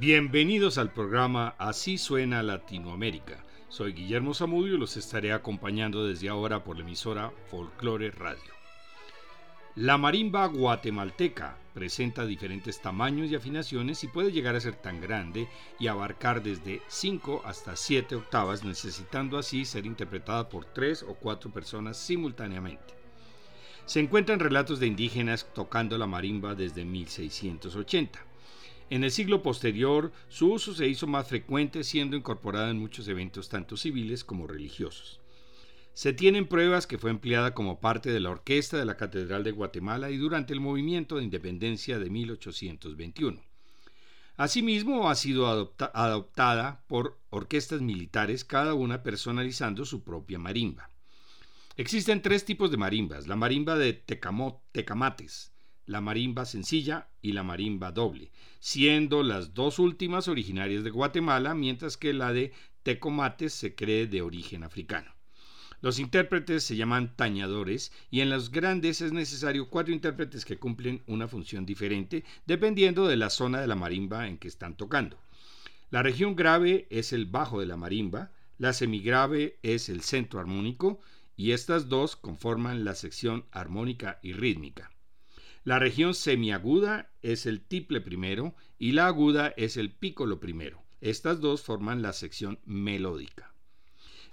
Bienvenidos al programa Así suena Latinoamérica. Soy Guillermo Zamudio y los estaré acompañando desde ahora por la emisora Folklore Radio. La marimba guatemalteca presenta diferentes tamaños y afinaciones y puede llegar a ser tan grande y abarcar desde 5 hasta 7 octavas, necesitando así ser interpretada por 3 o 4 personas simultáneamente. Se encuentran relatos de indígenas tocando la marimba desde 1680. En el siglo posterior, su uso se hizo más frecuente, siendo incorporada en muchos eventos tanto civiles como religiosos. Se tienen pruebas que fue empleada como parte de la orquesta de la Catedral de Guatemala y durante el movimiento de independencia de 1821. Asimismo, ha sido adoptada por orquestas militares, cada una personalizando su propia marimba. Existen tres tipos de marimbas, la marimba de tecamates, la marimba sencilla y la marimba doble, siendo las dos últimas originarias de Guatemala, mientras que la de tecomates se cree de origen africano. Los intérpretes se llaman tañadores y en los grandes es necesario cuatro intérpretes que cumplen una función diferente dependiendo de la zona de la marimba en que están tocando. La región grave es el bajo de la marimba, la semigrave es el centro armónico y estas dos conforman la sección armónica y rítmica. La región semiaguda es el tiple primero y la aguda es el pícolo primero. Estas dos forman la sección melódica.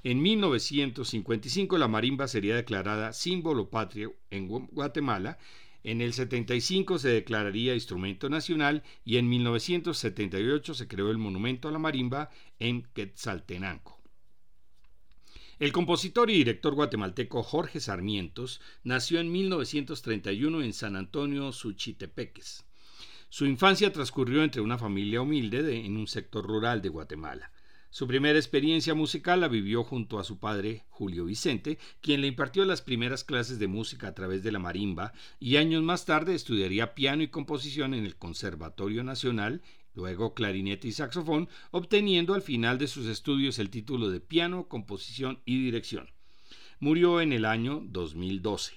En 1955 la marimba sería declarada símbolo patrio en Guatemala, en el 75 se declararía instrumento nacional y en 1978 se creó el monumento a la marimba en Quetzaltenango. El compositor y director guatemalteco Jorge Sarmientos nació en 1931 en San Antonio, Suchitepeques. Su infancia transcurrió entre una familia humilde en un sector rural de Guatemala. Su primera experiencia musical la vivió junto a su padre, Julio Vicente, quien le impartió las primeras clases de música a través de la marimba, y años más tarde estudiaría piano y composición en el Conservatorio Nacional, luego clarinete y saxofón, obteniendo al final de sus estudios el título de piano, composición y dirección. Murió en el año 2012.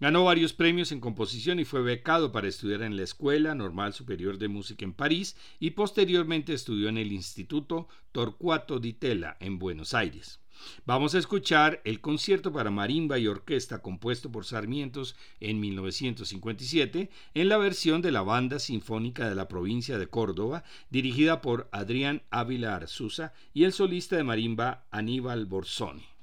Ganó varios premios en composición y fue becado para estudiar en la Escuela Normal Superior de Música en París y posteriormente estudió en el Instituto Torcuato di Tella en Buenos Aires. Vamos a escuchar el concierto para marimba y orquesta compuesto por Sarmientos en 1957 en la versión de la Banda Sinfónica de la provincia de Córdoba, dirigida por Adrián Ávila Arzusa y el solista de marimba Aníbal Borsoni.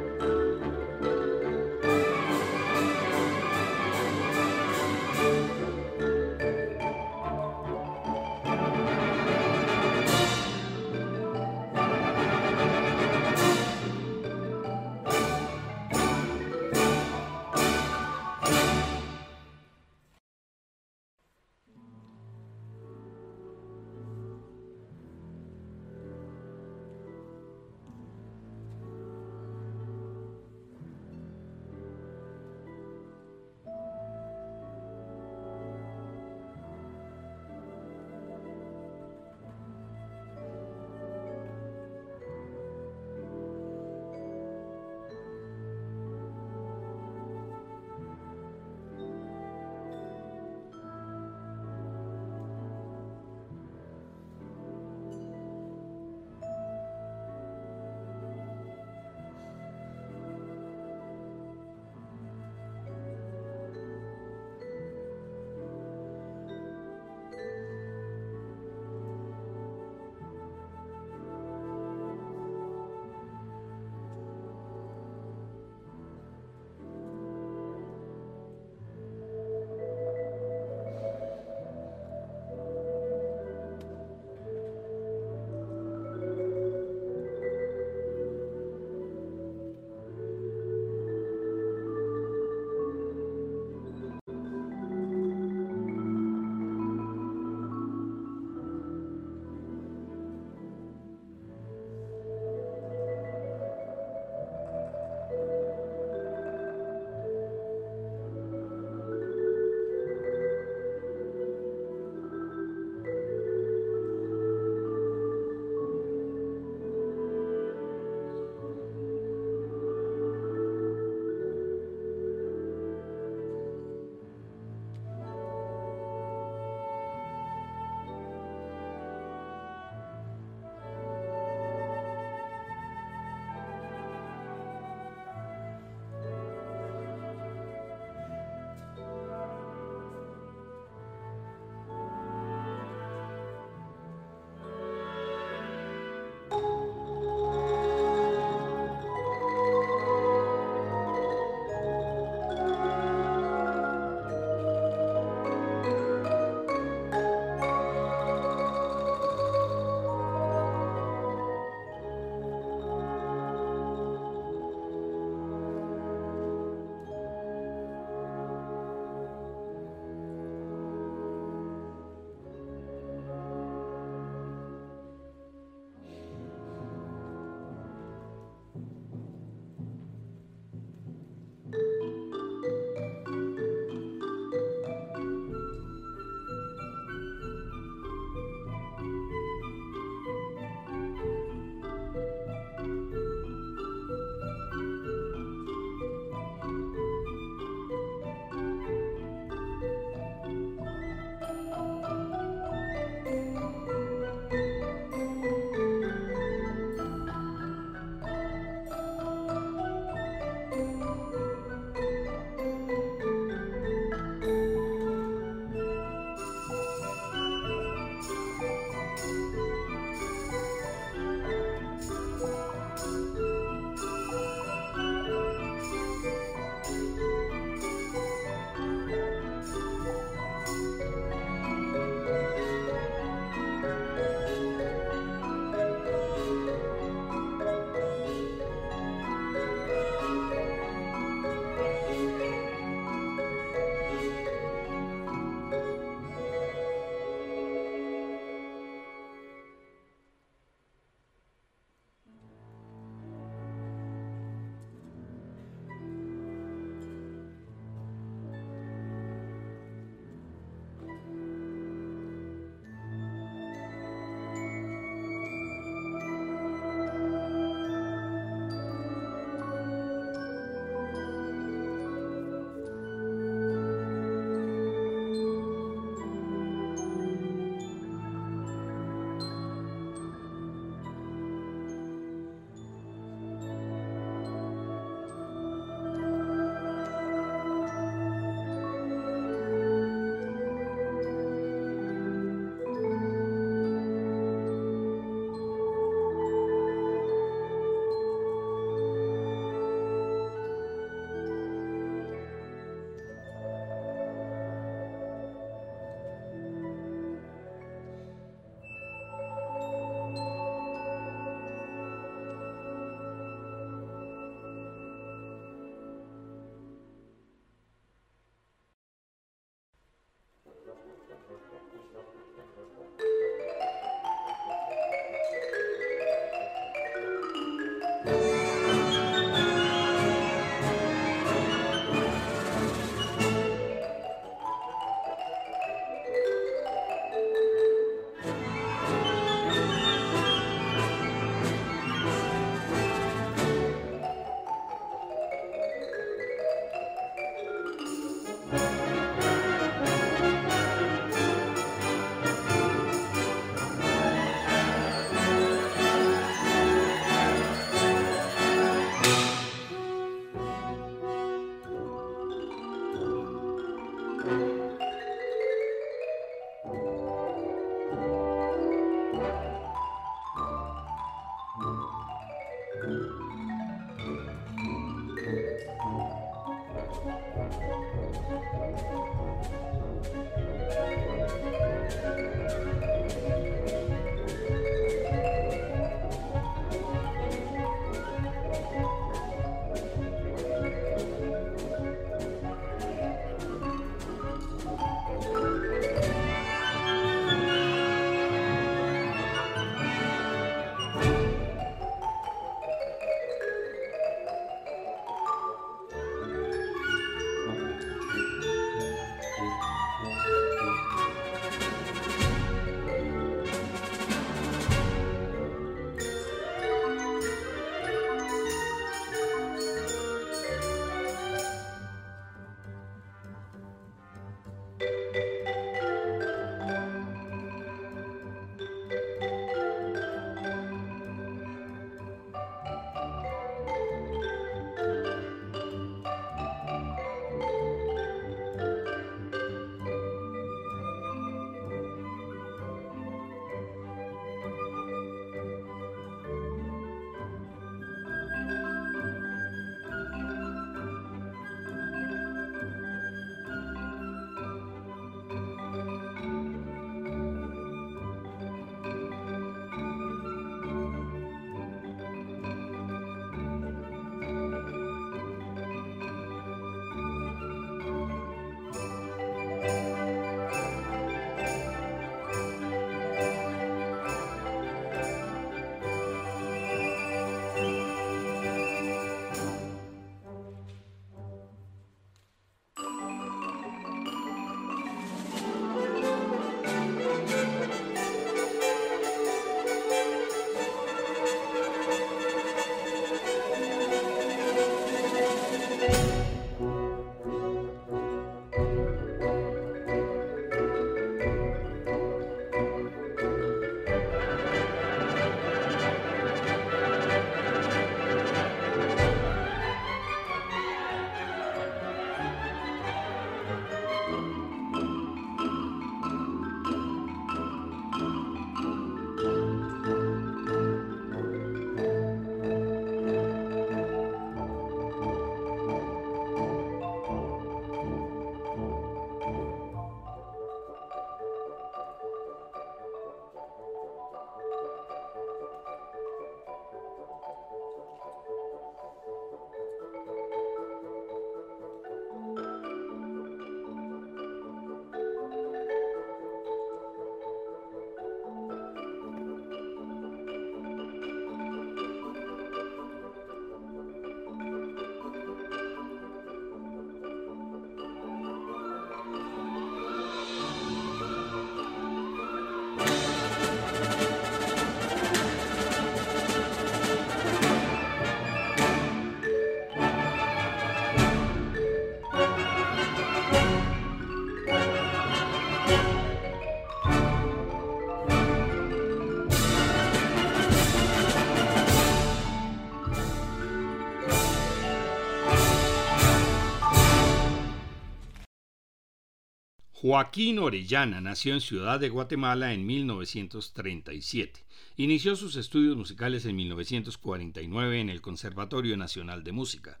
Joaquín Orellana nació en Ciudad de Guatemala en 1937. Inició sus estudios musicales en 1949 en el Conservatorio Nacional de Música.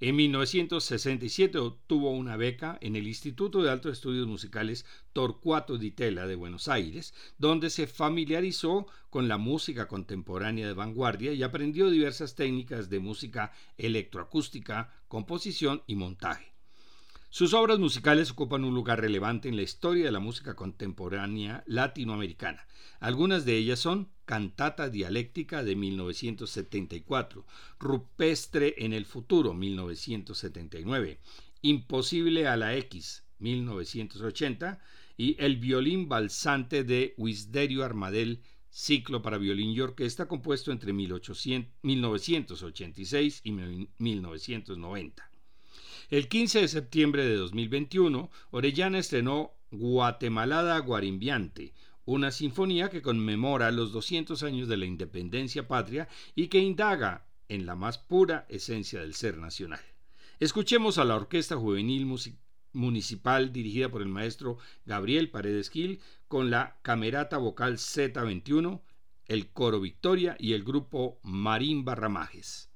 En 1967 obtuvo una beca en el Instituto de Altos Estudios Musicales Torcuato Di Tella de Buenos Aires, donde se familiarizó con la música contemporánea de vanguardia y aprendió diversas técnicas de música electroacústica, composición y montaje. Sus obras musicales ocupan un lugar relevante en la historia de la música contemporánea latinoamericana. Algunas de ellas son Cantata Dialéctica de 1974, Rupestre en el Futuro 1979, Imposible a la X 1980 y El violín balsante de Wisderio Armadel, ciclo para violín y orquesta compuesto entre 1986 y 1990. El 15 de septiembre de 2021, Orellana estrenó Guatemalada Guarimbiante, una sinfonía que conmemora los 200 años de la independencia patria y que indaga en la más pura esencia del ser nacional. Escuchemos a la Orquesta Juvenil Municipal dirigida por el maestro Gabriel Paredes Gil con la Camerata Vocal Z21, el Coro Victoria y el grupo Marín Ramajes.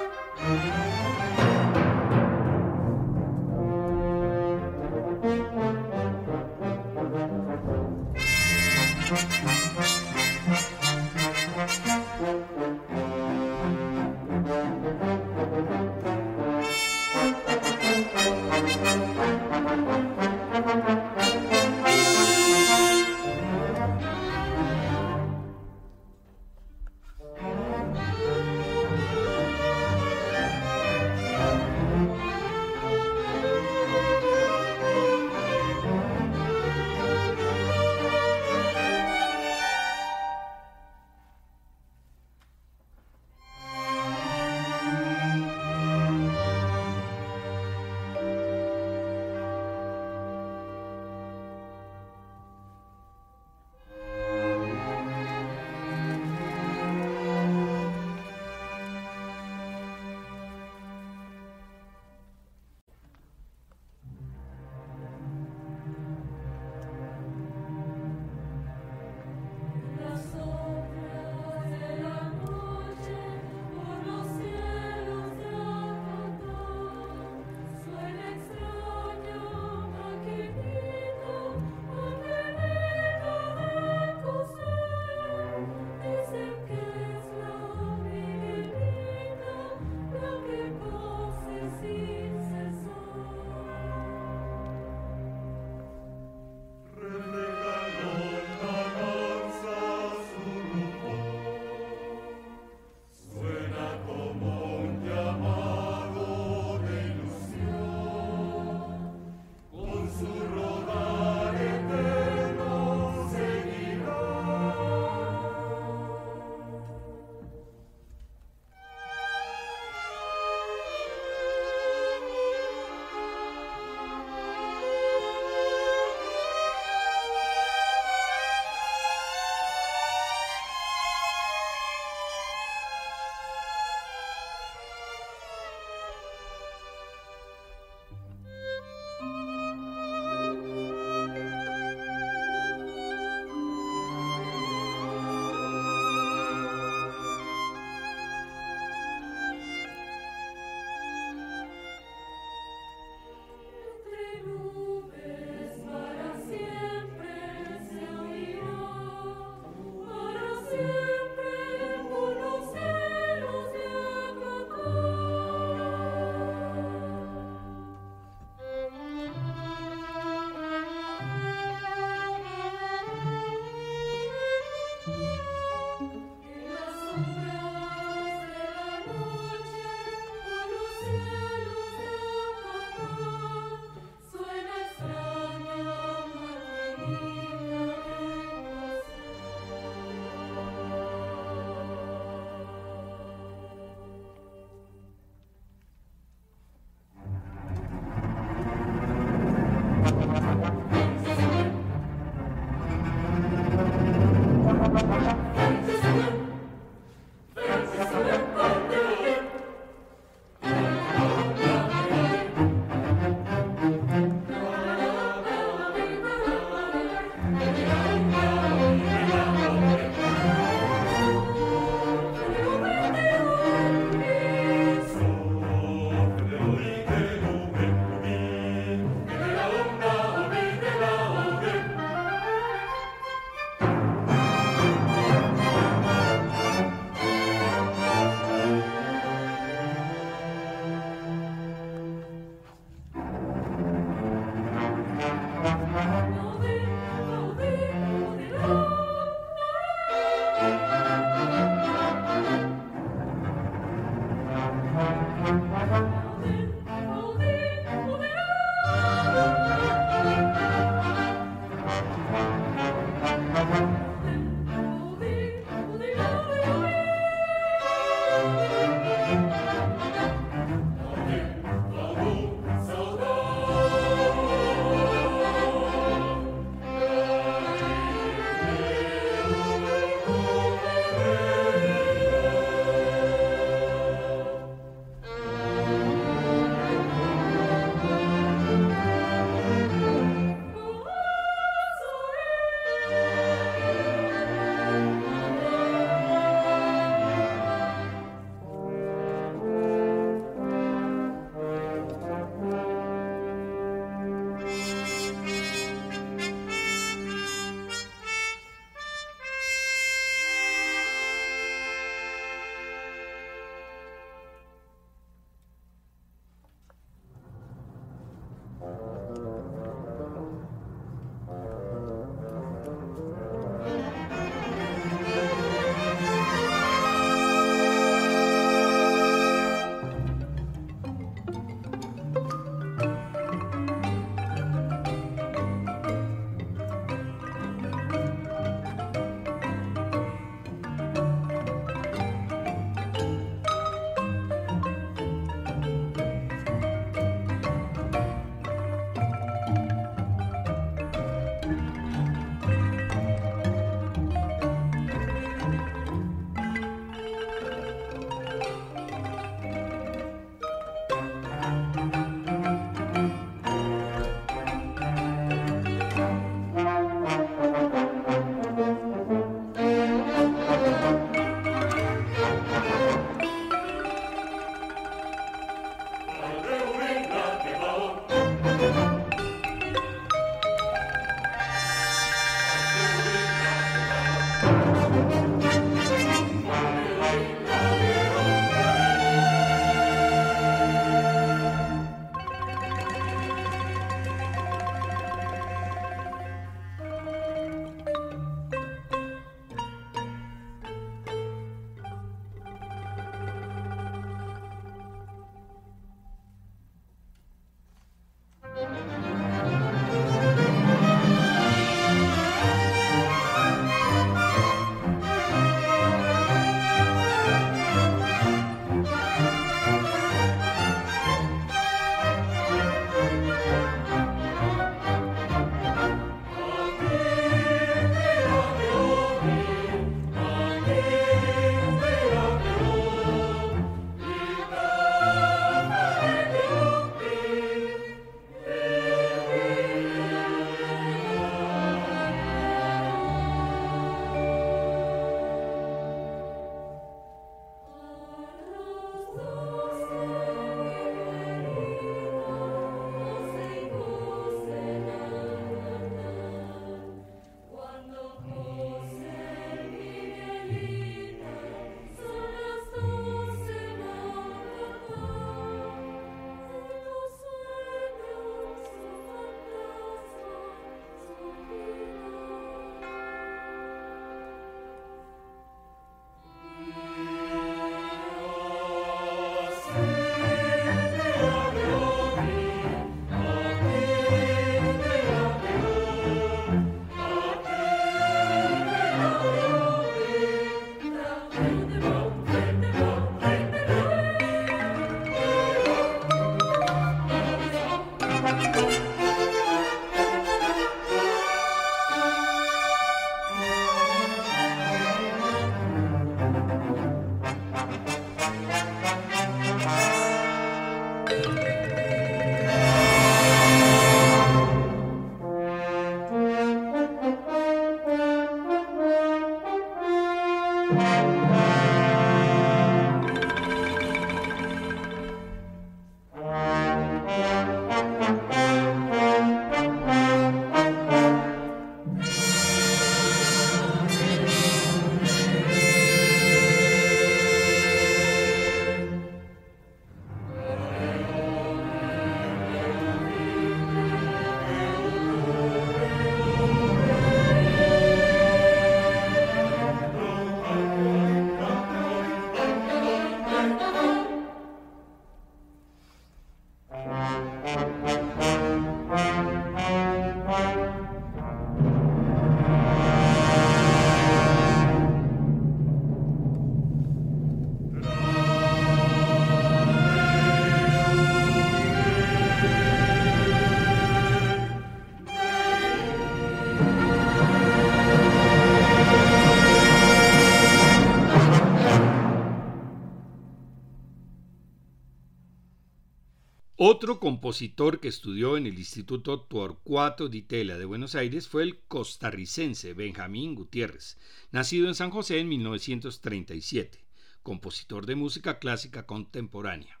Otro compositor que estudió en el Instituto Torcuato Di Tella de Buenos Aires fue el costarricense Benjamín Gutiérrez, nacido en San José en 1937, compositor de música clásica contemporánea.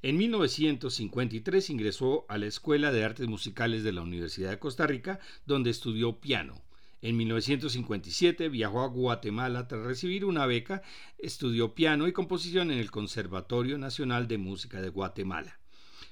En 1953 ingresó a la Escuela de Artes Musicales de la Universidad de Costa Rica, donde estudió piano. En 1957 viajó a Guatemala tras recibir una beca, estudió piano y composición en el Conservatorio Nacional de Música de Guatemala.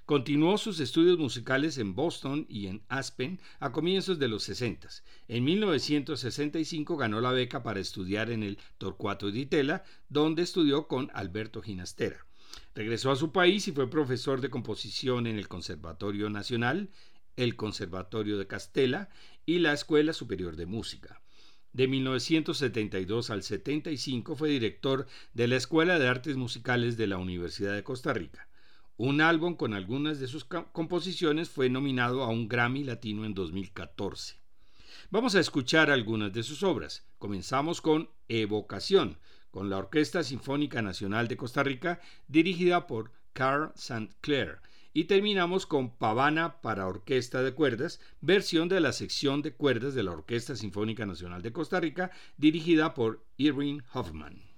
Continuó sus estudios musicales en Boston y en Aspen a comienzos de los 60. En 1965 ganó la beca para estudiar en el Torcuato Di Tella, donde estudió con Alberto Ginastera. Regresó a su país y fue profesor de composición en el Conservatorio Nacional, el Conservatorio de Castela y la Escuela Superior de Música. De 1972 al 75 fue director de la Escuela de Artes Musicales de la Universidad de Costa Rica. Un álbum con algunas de sus composiciones fue nominado a un Grammy Latino en 2014. Vamos a escuchar algunas de sus obras. Comenzamos con Evocación, con la Orquesta Sinfónica Nacional de Costa Rica, dirigida por Carl St. Clair, y terminamos con Pavana para Orquesta de Cuerdas, versión de la sección de cuerdas de la Orquesta Sinfónica Nacional de Costa Rica, dirigida por Irving Hoffman.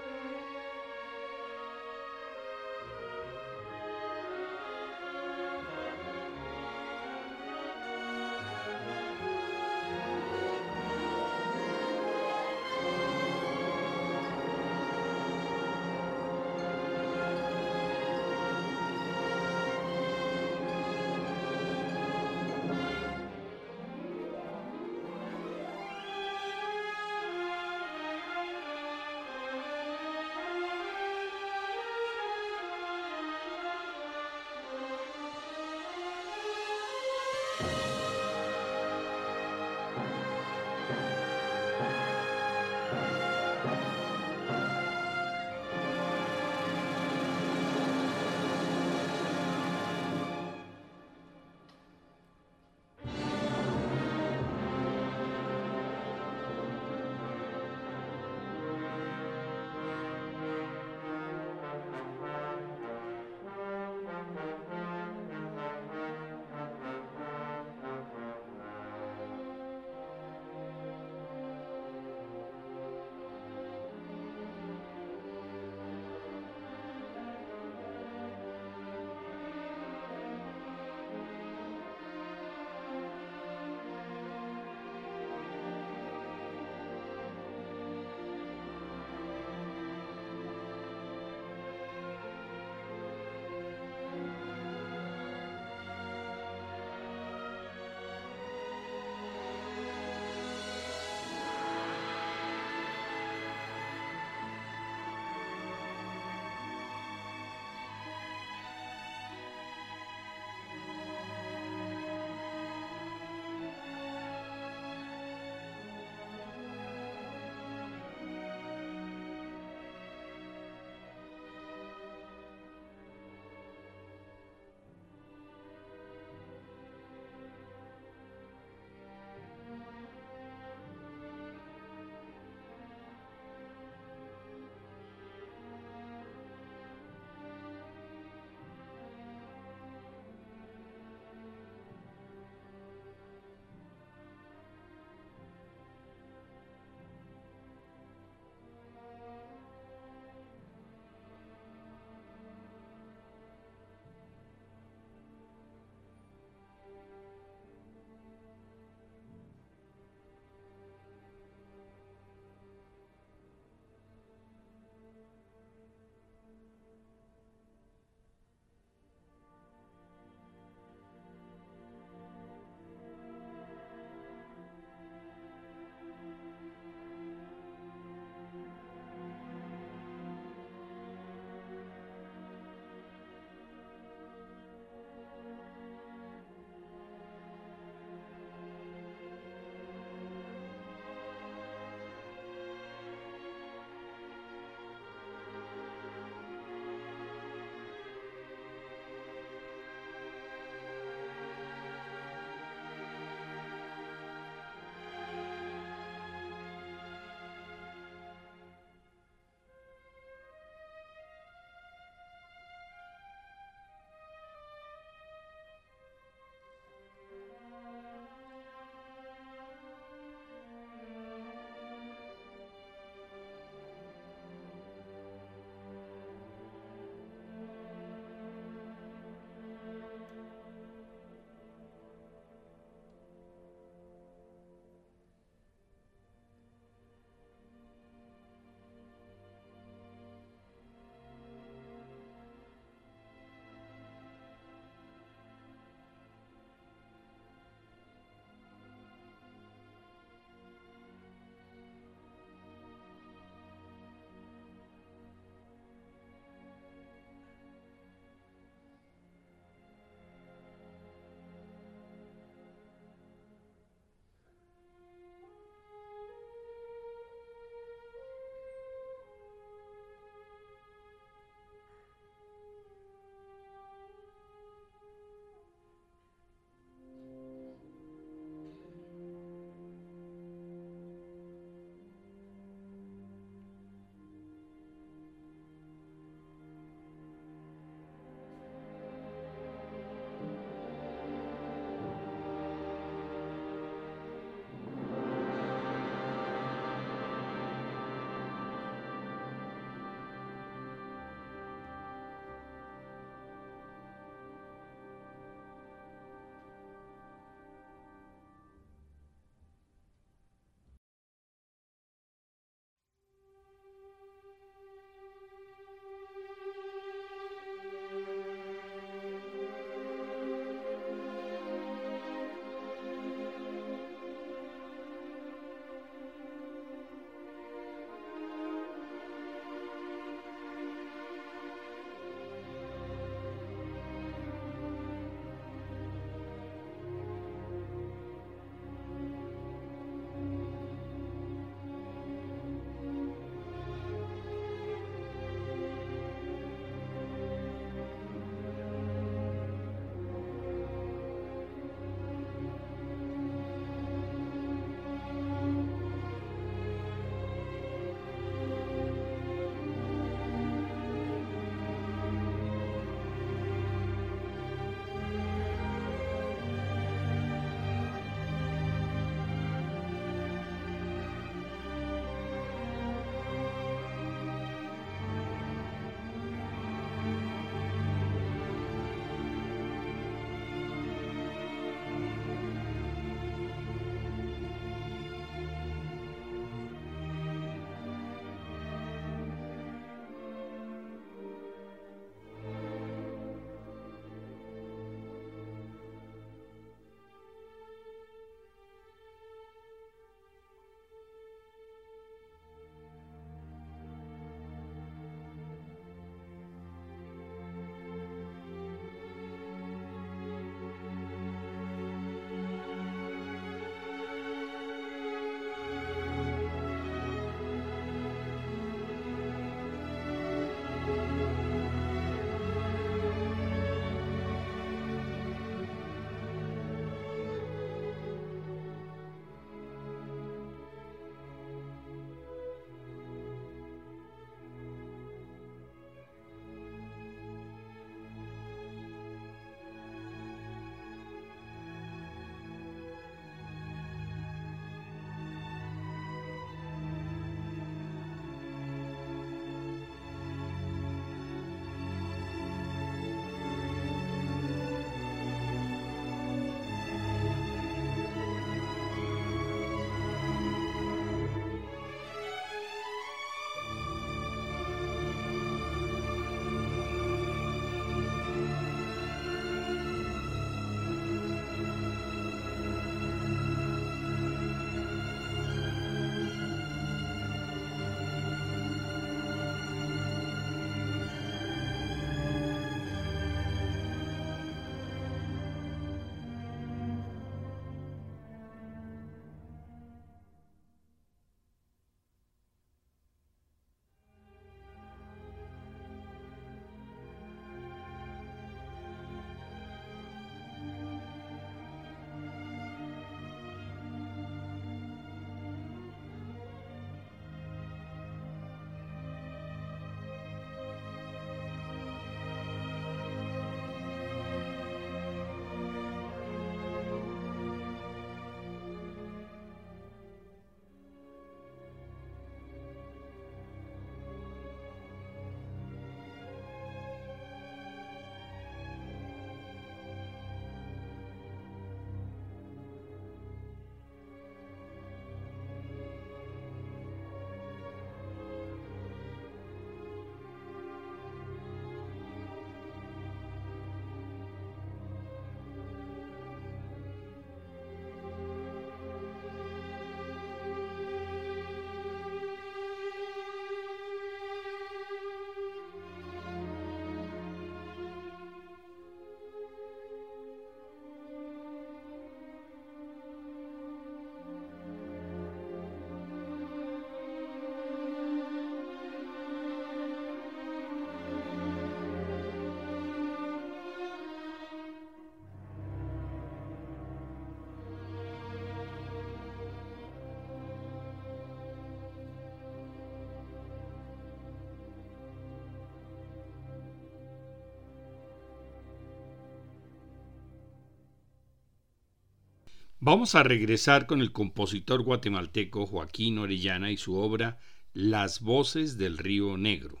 Vamos a regresar con el compositor guatemalteco Joaquín Orellana y su obra Las voces del río Negro.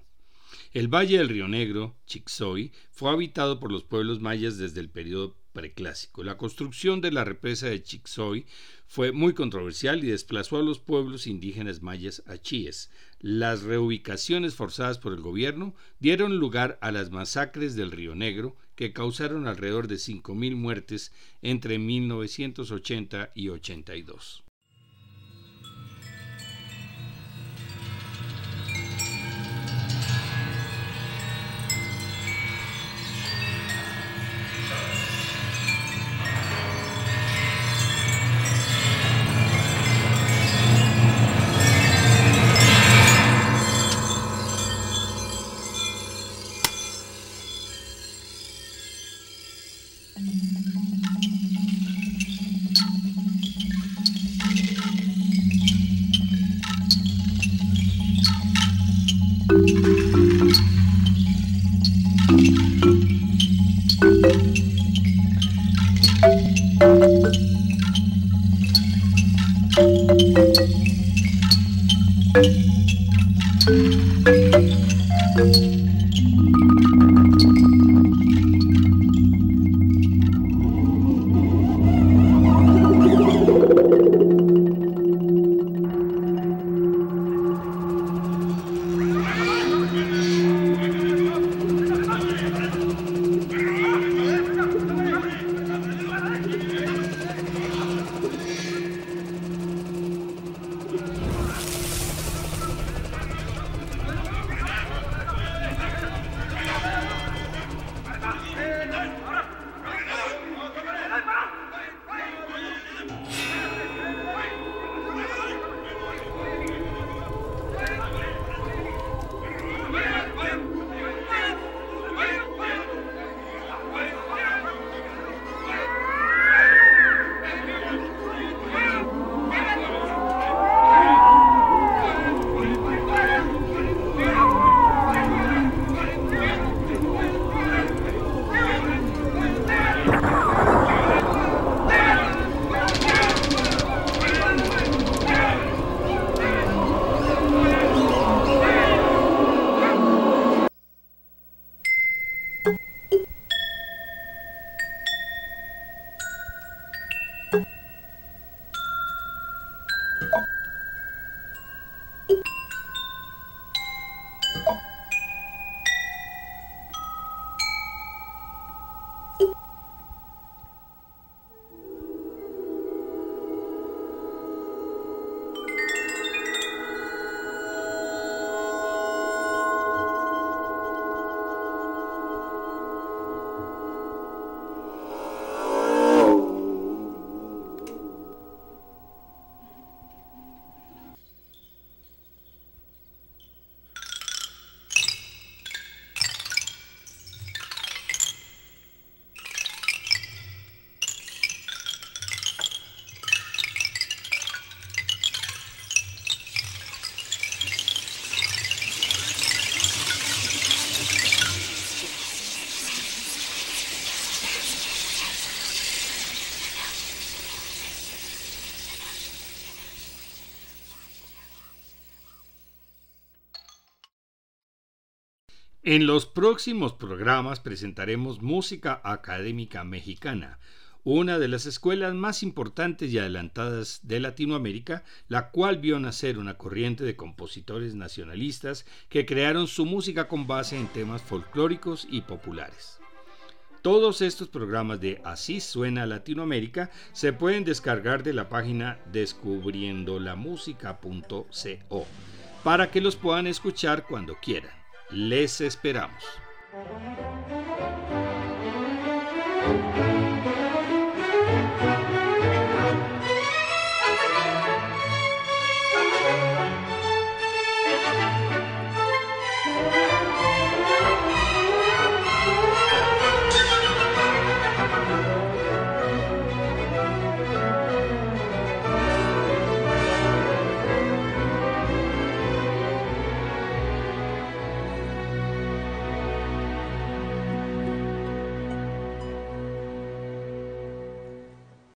El valle del río Negro, Chicxoy, fue habitado por los pueblos mayas desde el periodo preclásico. La construcción de la represa de Chicxoy fue muy controversial y desplazó a los pueblos indígenas mayas a Chíes. Las reubicaciones forzadas por el gobierno dieron lugar a las masacres del Río Negro que causaron alrededor de 5.000 muertes entre 1980 y 82. En los próximos programas presentaremos música académica mexicana, una de las escuelas más importantes y adelantadas de Latinoamérica, la cual vio nacer una corriente de compositores nacionalistas que crearon su música con base en temas folclóricos y populares. Todos estos programas de Así suena Latinoamérica se pueden descargar de la página descubriendolamusica.co para que los puedan escuchar cuando quieran. Les esperamos.